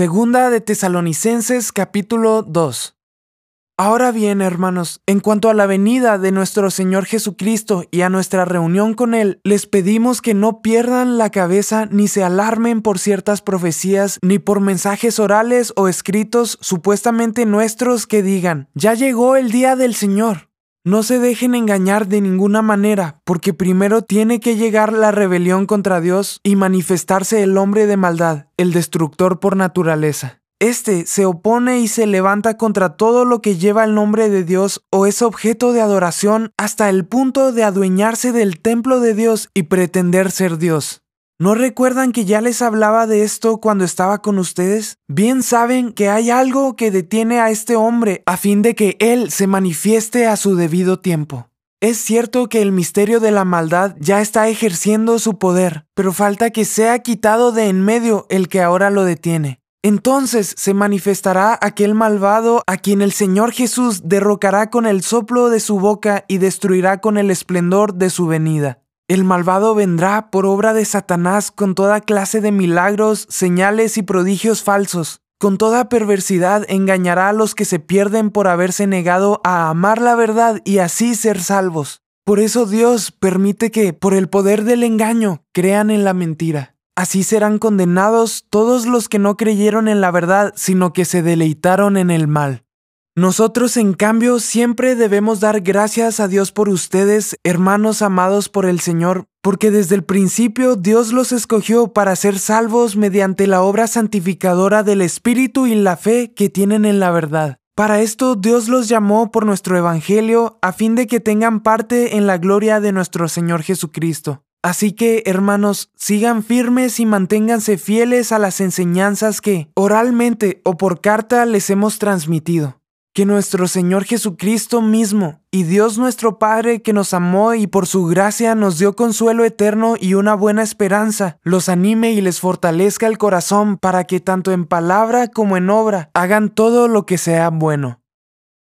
Segunda de Tesalonicenses capítulo 2. Ahora bien, hermanos, en cuanto a la venida de nuestro Señor Jesucristo y a nuestra reunión con Él, les pedimos que no pierdan la cabeza ni se alarmen por ciertas profecías, ni por mensajes orales o escritos supuestamente nuestros que digan, ya llegó el día del Señor. No se dejen engañar de ninguna manera, porque primero tiene que llegar la rebelión contra Dios y manifestarse el hombre de maldad, el destructor por naturaleza. Este se opone y se levanta contra todo lo que lleva el nombre de Dios o es objeto de adoración hasta el punto de adueñarse del templo de Dios y pretender ser Dios. ¿No recuerdan que ya les hablaba de esto cuando estaba con ustedes? Bien saben que hay algo que detiene a este hombre a fin de que él se manifieste a su debido tiempo. Es cierto que el misterio de la maldad ya está ejerciendo su poder, pero falta que sea quitado de en medio el que ahora lo detiene. Entonces se manifestará aquel malvado a quien el Señor Jesús derrocará con el soplo de su boca y destruirá con el esplendor de su venida. El malvado vendrá por obra de Satanás con toda clase de milagros, señales y prodigios falsos. Con toda perversidad engañará a los que se pierden por haberse negado a amar la verdad y así ser salvos. Por eso Dios permite que, por el poder del engaño, crean en la mentira. Así serán condenados todos los que no creyeron en la verdad, sino que se deleitaron en el mal. Nosotros, en cambio, siempre debemos dar gracias a Dios por ustedes, hermanos amados por el Señor, porque desde el principio Dios los escogió para ser salvos mediante la obra santificadora del Espíritu y la fe que tienen en la verdad. Para esto Dios los llamó por nuestro Evangelio a fin de que tengan parte en la gloria de nuestro Señor Jesucristo. Así que, hermanos, sigan firmes y manténganse fieles a las enseñanzas que, oralmente o por carta, les hemos transmitido que nuestro Señor Jesucristo mismo y Dios nuestro Padre que nos amó y por su gracia nos dio consuelo eterno y una buena esperanza, los anime y les fortalezca el corazón para que tanto en palabra como en obra hagan todo lo que sea bueno.